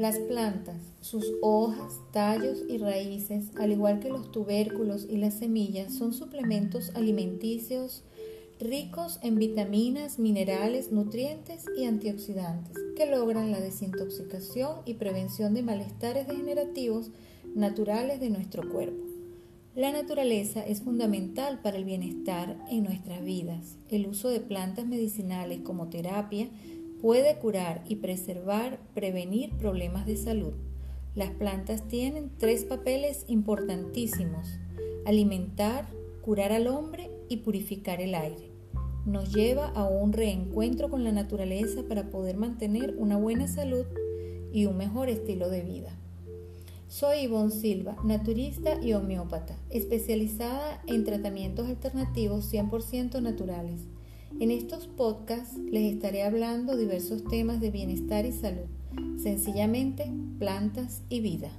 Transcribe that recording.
Las plantas, sus hojas, tallos y raíces, al igual que los tubérculos y las semillas, son suplementos alimenticios ricos en vitaminas, minerales, nutrientes y antioxidantes que logran la desintoxicación y prevención de malestares degenerativos naturales de nuestro cuerpo. La naturaleza es fundamental para el bienestar en nuestras vidas. El uso de plantas medicinales como terapia Puede curar y preservar, prevenir problemas de salud. Las plantas tienen tres papeles importantísimos. Alimentar, curar al hombre y purificar el aire. Nos lleva a un reencuentro con la naturaleza para poder mantener una buena salud y un mejor estilo de vida. Soy Ivonne Silva, naturista y homeópata, especializada en tratamientos alternativos 100% naturales. En estos podcasts les estaré hablando diversos temas de bienestar y salud, sencillamente plantas y vida.